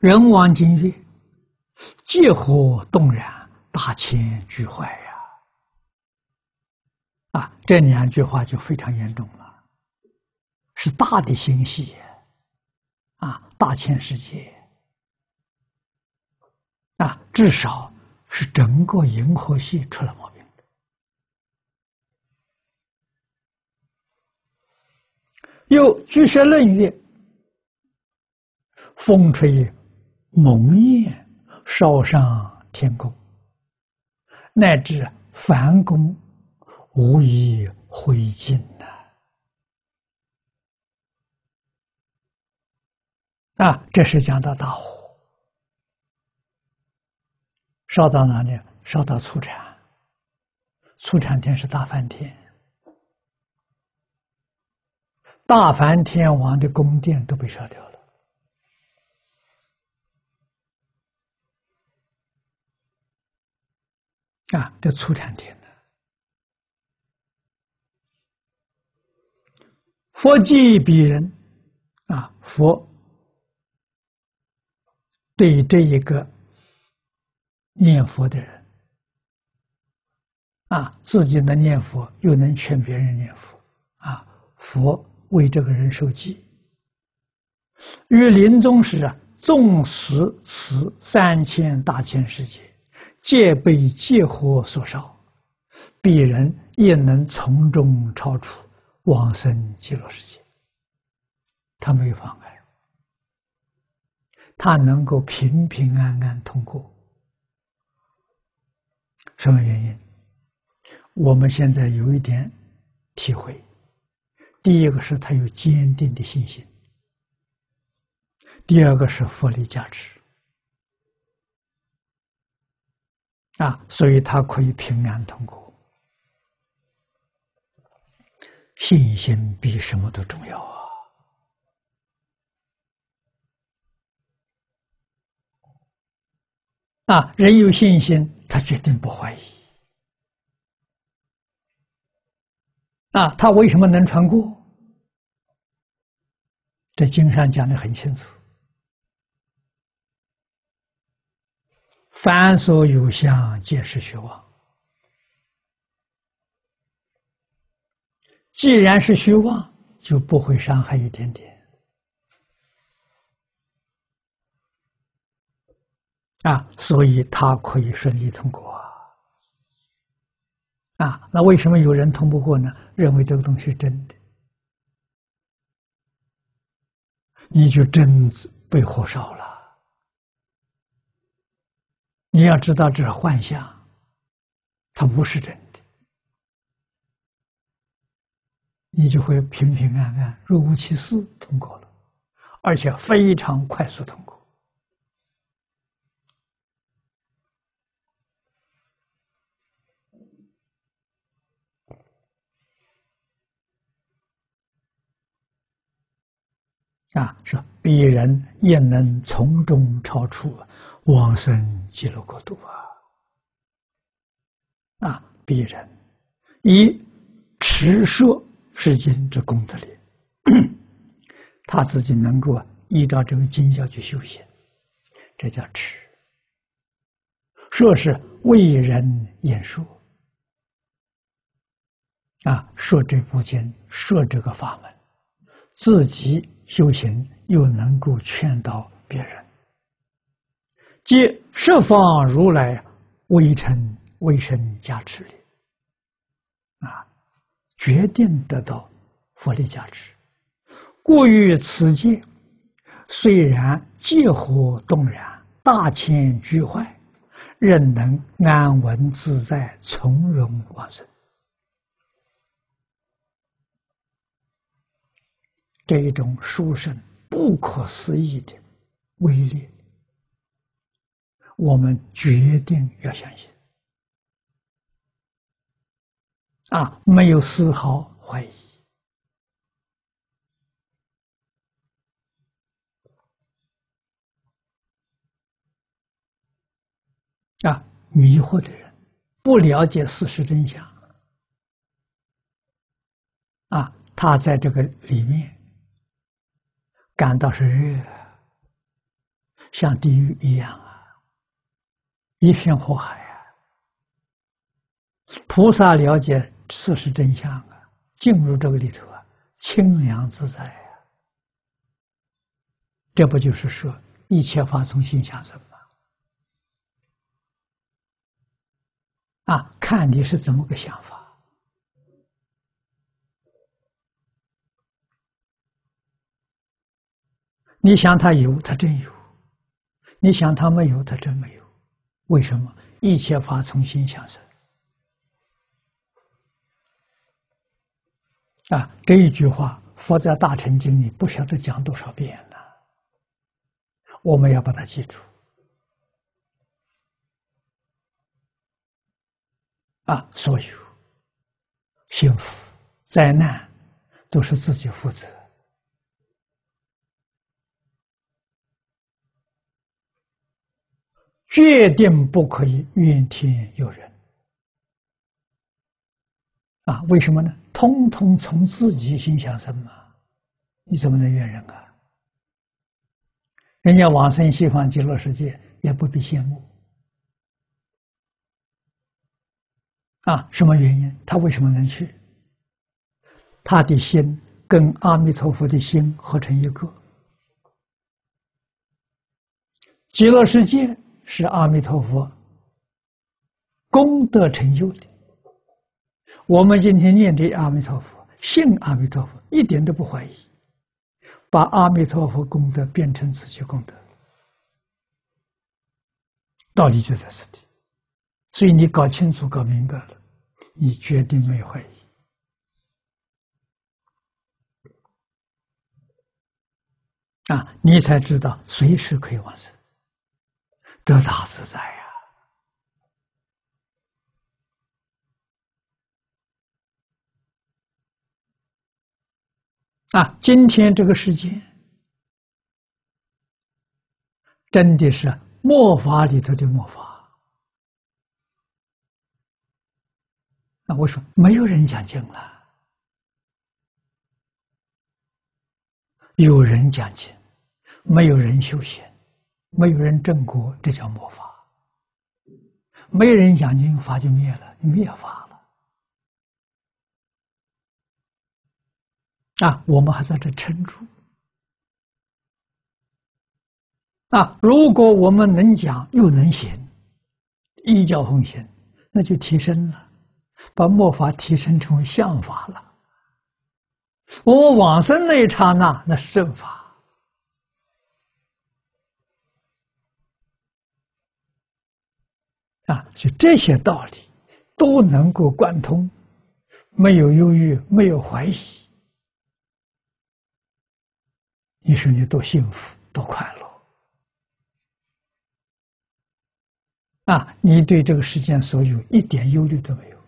人亡今月，皆何动然，大千俱坏呀！啊，这两句话就非常严重了，是大的星系啊，大千世界啊，至少是整个银河系出了毛病。又居舍论曰：“风吹。”蒙焰烧上天宫，乃至凡宫，无一灰烬呐！啊，这是讲到大火，烧到哪里？烧到初禅，初禅天是大梵天，大梵天王的宫殿都被烧掉了。啊，这初禅天的佛记彼人啊，佛对这一个念佛的人啊，自己能念佛，又能劝别人念佛啊，佛为这个人受记。于临终时啊，纵使此三千大千世界。戒被戒火所烧，鄙人也能从中超出往生极乐世界。他没有妨碍，他能够平平安安通过。什么原因？我们现在有一点体会。第一个是他有坚定的信心，第二个是佛力加持。啊，所以他可以平安通过。信心比什么都重要啊！啊，人有信心，他决定不怀疑。啊，他为什么能穿过？这经上讲的很清楚。凡所有相，皆是虚妄。既然是虚妄，就不会伤害一点点。啊，所以他可以顺利通过。啊，那为什么有人通不过呢？认为这个东西是真的，你就真被火烧了。你要知道这是幻象，它不是真的，你就会平平安安、若无其事通过了，而且非常快速通过。啊，说鄙人也能从中超出。啊往生极乐国度啊！啊，必人以持说是经之功德力，他自己能够依照这个经教去修行，这叫持。说是为人演说啊，说这部经，说这个法门，自己修行又能够劝导别人。即十方如来微尘微身加持力，啊，决定得到佛力加持。故于此界，虽然界火动然，大千俱坏，仍能安稳自在，从容往生。这一种殊胜、不可思议的威力。我们决定要相信，啊，没有丝毫怀疑，啊，迷惑的人，不了解事实真相，啊，他在这个里面感到是热，像地狱一样啊，一片火海啊。菩萨了解事实真相啊，进入这个里头啊，清凉自在啊。这不就是说一切法从心想生吗？啊，看你是怎么个想法。你想他有，他真有；你想他没有，他真没有。为什么？一切法从心想生。啊，这一句话，佛在《大乘经》里不晓得讲多少遍了。我们要把它记住。啊，所有幸福、灾难，都是自己负责。决定不可以怨天尤人啊！为什么呢？通通从自己心想生嘛，你怎么能怨人啊？人家往生西方极乐世界也不必羡慕啊！什么原因？他为什么能去？他的心跟阿弥陀佛的心合成一个，极乐世界。是阿弥陀佛功德成就的。我们今天念的阿弥陀佛，信阿弥陀佛，一点都不怀疑，把阿弥陀佛功德变成自己功德，道理就在这里。所以你搞清楚、搞明白了，你决定没有怀疑啊，你才知道随时可以往生。得大自在呀！啊，今天这个世界真的是末法里头的末法。那我说，没有人讲经了，有人讲经，没有人修行。没有人正果，这叫末法；没人讲经，法就灭了，灭法了。啊，我们还在这撑住。啊，如果我们能讲又能行，一教奉行，那就提升了，把末法提升成为相法了。我往生那一刹那，那是正法。啊，就这些道理都能够贯通，没有忧郁，没有怀疑，你说你多幸福，多快乐啊！你对这个世间所有一点忧虑都没有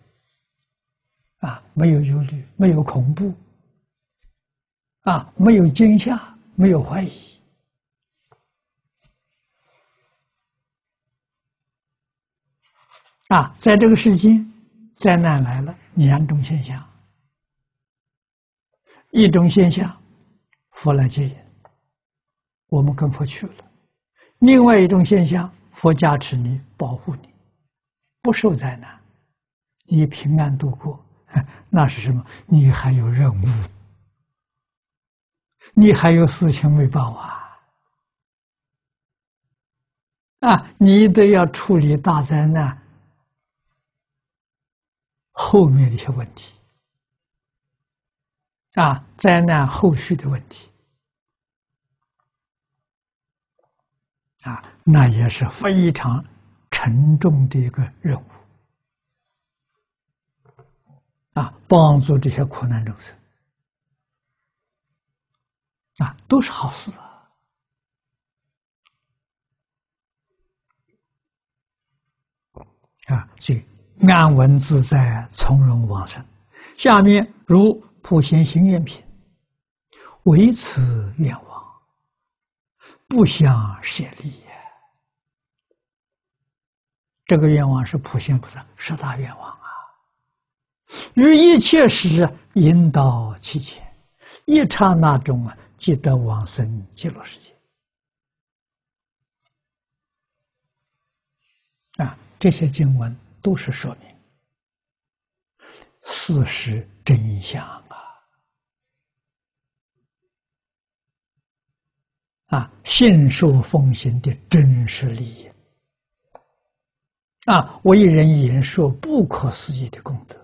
啊，没有忧虑，没有恐怖啊，没有惊吓，没有怀疑。啊，在这个世间，灾难来了，两种现象。一种现象，佛来接引，我们跟佛去了；另外一种现象，佛加持你，保护你，不受灾难，你平安度过。那是什么？你还有任务，你还有事情没办啊！啊，你得要处理大灾难。后面的一些问题。啊，灾难后续的问题。啊，那也是非常沉重的一个任务。啊，帮助这些苦难众生。啊，都是好事啊。啊，所以。安稳自在，从容往生。下面如普贤行愿品，唯此愿望，不想舍利。这个愿望是普贤菩萨十大愿望啊！于一切时引导其前，一刹那中啊，即得往生极乐世界。啊，这些经文都是说明事实真相啊！啊，信受奉行的真实利益啊，为人言说不可思议的功德。